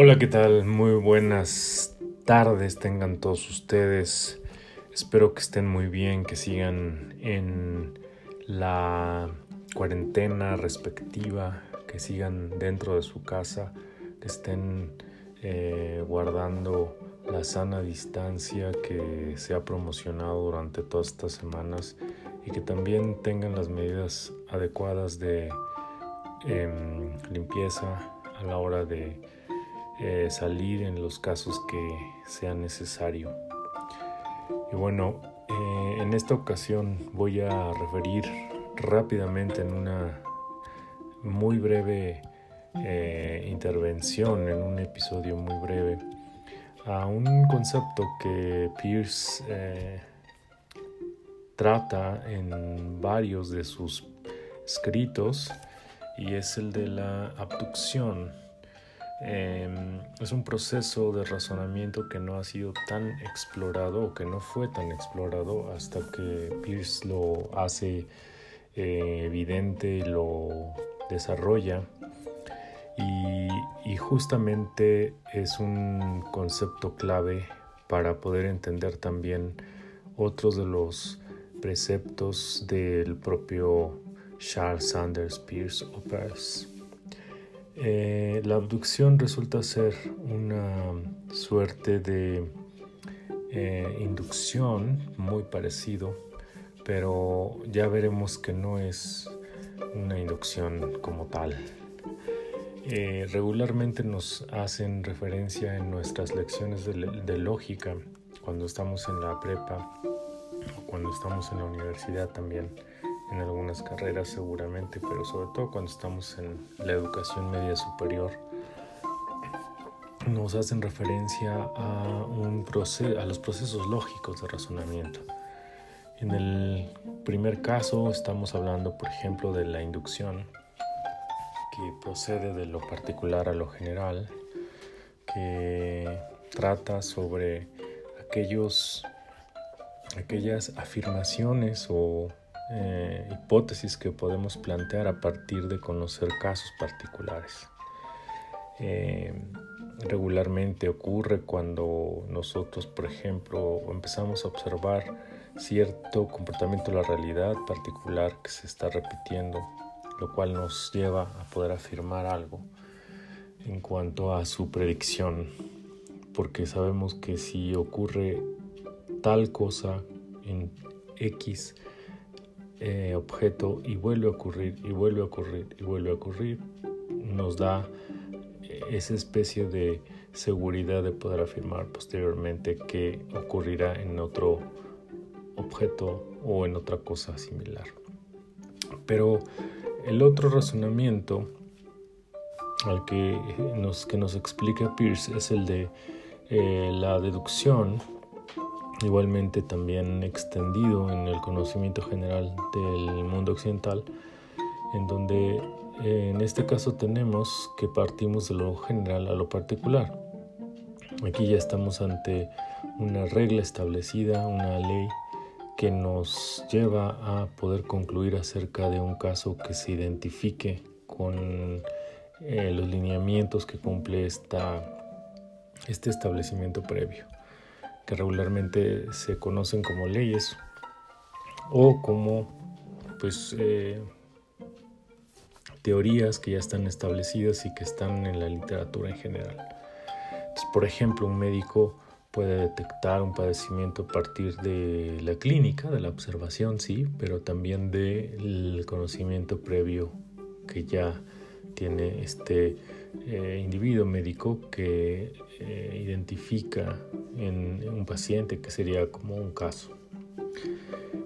Hola, ¿qué tal? Muy buenas tardes tengan todos ustedes. Espero que estén muy bien, que sigan en la cuarentena respectiva, que sigan dentro de su casa, que estén eh, guardando la sana distancia que se ha promocionado durante todas estas semanas y que también tengan las medidas adecuadas de em, limpieza a la hora de eh, salir en los casos que sea necesario. Y bueno, eh, en esta ocasión voy a referir rápidamente en una muy breve eh, intervención, en un episodio muy breve, a un concepto que Pierce trata en varios de sus escritos y es el de la abducción. Em, es un proceso de razonamiento que no ha sido tan explorado o que no fue tan explorado hasta que Pierce lo hace eh, evidente y lo desarrolla. y justamente es un concepto clave para poder entender también otros de los preceptos del propio Charles Sanders Peirce o Peirce. Eh, la abducción resulta ser una suerte de eh, inducción muy parecido, pero ya veremos que no es una inducción como tal. Eh, regularmente nos hacen referencia en nuestras lecciones de lógica cuando estamos en la prepa cuando estamos en la universidad también, en algunas carreras seguramente, pero sobre todo cuando estamos en la educación media superior, nos hacen referencia a, un a los procesos lógicos de razonamiento. En el primer caso estamos hablando, por ejemplo, de la inducción, que procede de lo particular a lo general, que trata sobre aquellos aquellas afirmaciones o eh, hipótesis que podemos plantear a partir de conocer casos particulares. Eh, regularmente ocurre cuando nosotros, por ejemplo, empezamos a observar cierto comportamiento de la realidad particular que se está repitiendo, lo cual nos lleva a poder afirmar algo en cuanto a su predicción, porque sabemos que si ocurre tal cosa en X eh, objeto y vuelve a ocurrir y vuelve a ocurrir y vuelve a ocurrir, nos da eh, esa especie de seguridad de poder afirmar posteriormente que ocurrirá en otro objeto o en otra cosa similar. Pero el otro razonamiento al que nos, que nos explica Pierce es el de eh, la deducción igualmente también extendido en el conocimiento general del mundo occidental, en donde eh, en este caso tenemos que partimos de lo general a lo particular. Aquí ya estamos ante una regla establecida, una ley que nos lleva a poder concluir acerca de un caso que se identifique con eh, los lineamientos que cumple esta, este establecimiento previo que regularmente se conocen como leyes o como pues eh, teorías que ya están establecidas y que están en la literatura en general. por ejemplo, un médico puede detectar un padecimiento a partir de la clínica, de la observación, sí, pero también del conocimiento previo que ya tiene este eh, individuo médico que eh, identifica en, un paciente que sería como un caso.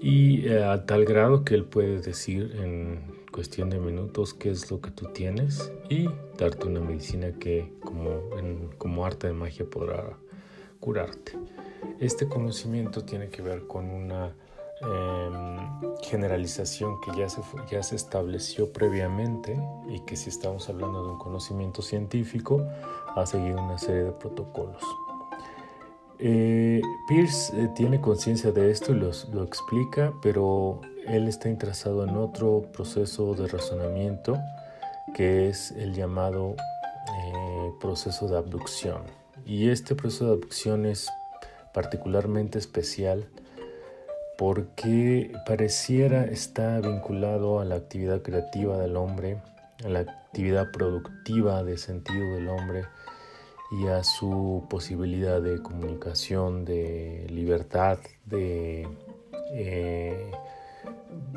Y eh, a tal grado que él puede decir en cuestión de minutos qué es lo que tú tienes y darte una medicina que como, como arte de magia podrá curarte. Este conocimiento tiene que ver con una Em, generalización que ya se, ya se estableció previamente y que si estamos hablando de un conocimiento científico ha seguido una serie de protocolos. Eh, Pierce eh, tiene conciencia de esto y lo explica, pero él está interesado en otro proceso de razonamiento que es el llamado eh, proceso de abducción. Y este proceso de abducción es particularmente especial porque pareciera estar vinculado a la actividad creativa del hombre, a la actividad productiva de sentido del hombre y a su posibilidad de comunicación, de libertad, de, eh,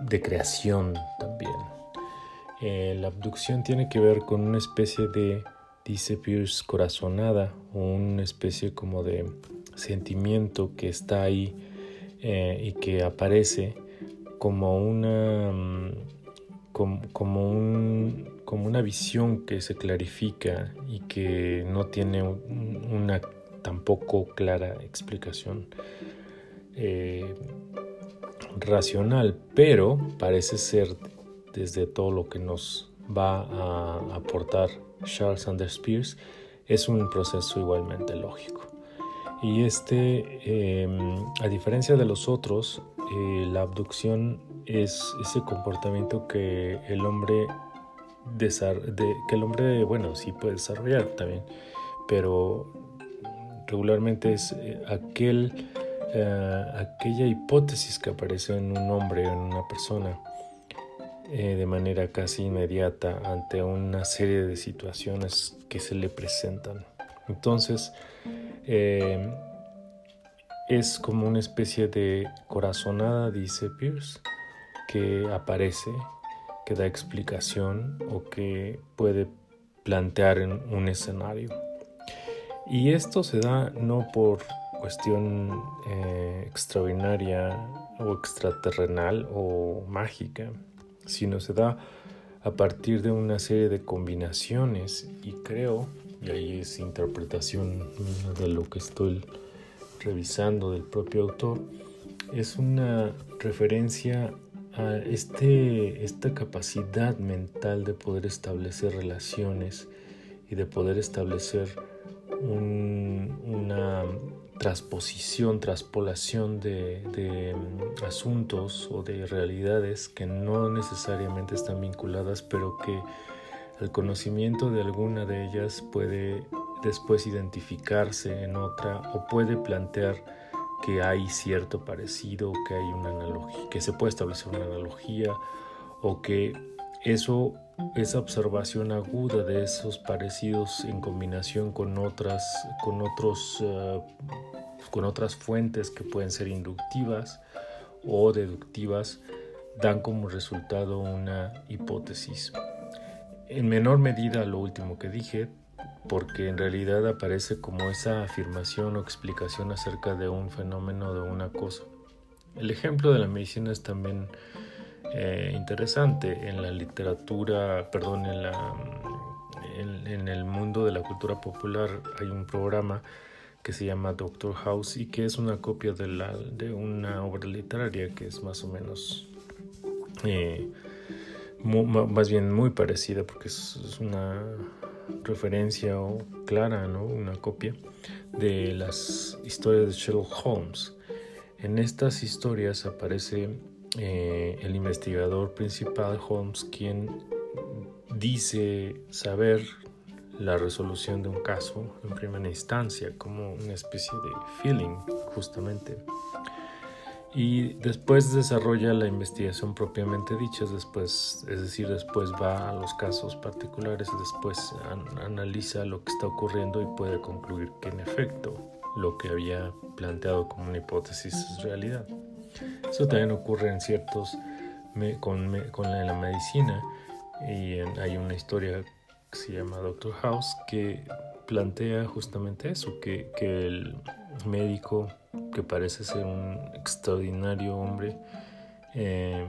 de creación también. Eh, la abducción tiene que ver con una especie de, dice Pierce, corazonada, una especie como de sentimiento que está ahí eh, y que aparece como una, mm, como, como una visión que se clarifica y que no tiene una tampoco clara explicación eh, racional, pero parece ser desde todo lo que nos va a aportar Charles Sanders Peirce, es un proceso igualmente lógico. Y este, em, a diferencia de los otros, eh, la abducción es ese comportamiento que el hombre que el hombre, bueno, sí puede desarrollar también, pero regularmente es eh, aquel, eh, aquella hipótesis que aparece en un hombre en una persona de manera casi inmediata ante una serie de situaciones que se le presentan. Entonces, eh, es como una especie de corazonada, dice Pierce, que aparece, que da explicación o que puede plantear en un escenario. Y esto se da no por cuestión eh, extraordinaria o extraterrenal o mágica, sino se da a partir de una serie de combinaciones y creo y ahí es interpretación de lo que estoy revisando del propio autor, es una referencia a este, esta capacidad mental de poder establecer relaciones y de poder establecer una transposición, traspolación de, de, asuntos o de realidades que no necesariamente están vinculadas, pero que el conocimiento de alguna de ellas puede después identificarse en otra o puede plantear que hay cierto parecido, que hay una analogía, que se puede establecer una analogía o que eso esa observación aguda de esos parecidos en combinación con otras con otros eh, con otras fuentes que pueden ser inductivas o deductivas dan como resultado una hipótesis en menor medida lo último que dije, porque en realidad aparece como esa afirmación o explicación acerca de un fenómeno, de una cosa. El ejemplo de la medicina es también eh, interesante. En la literatura, perdón, en, la, en, el mundo de la cultura popular hay un programa que se llama Doctor House y que es una copia de, la, de una obra literaria que es más o menos... Eh, más bien muy parecida porque es, una referencia clara, ¿no? una copia de las historias de Sherlock Holmes. En estas historias aparece eh, el investigador principal Holmes quien dice saber la resolución de un caso en primera instancia como una especie de feeling justamente y después desarrolla la investigación propiamente dicha, después, es decir, después va a los casos particulares, después analiza lo que está ocurriendo y puede concluir que en efecto lo que había planteado como una hipótesis es realidad. Eso también ocurre en ciertos con, con la, la, medicina y hay una historia que se llama Doctor House que plantea justamente eso, que, que el médico que parece ser un extraordinario hombre, eh,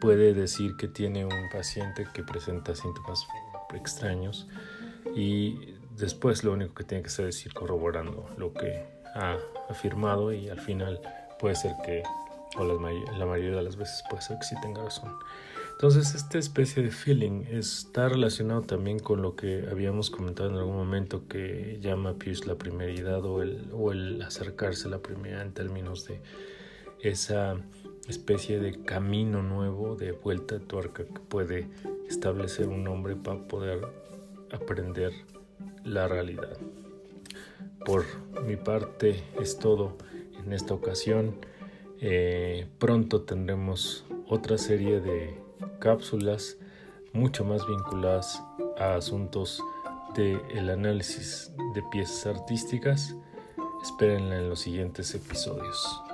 puede decir que tiene un paciente que presenta síntomas extraños y después lo único que tiene que hacer es ir corroborando lo que ha afirmado y al final puede ser que, o la, la mayoría de las veces puede ser que sí tenga razón. Entonces, esta especie de feeling está relacionado también con lo que habíamos comentado en algún momento que llama Pierce la primeridad o el, o el acercarse a la primera en términos de esa especie de camino nuevo de vuelta de tuerca que puede establecer un hombre para poder aprender la realidad. Por mi parte es todo en esta ocasión. Eh, pronto tendremos otra serie de cápsulas mucho más vinculadas a asuntos del el análisis de piezas artísticas. Espérenla en los siguientes episodios.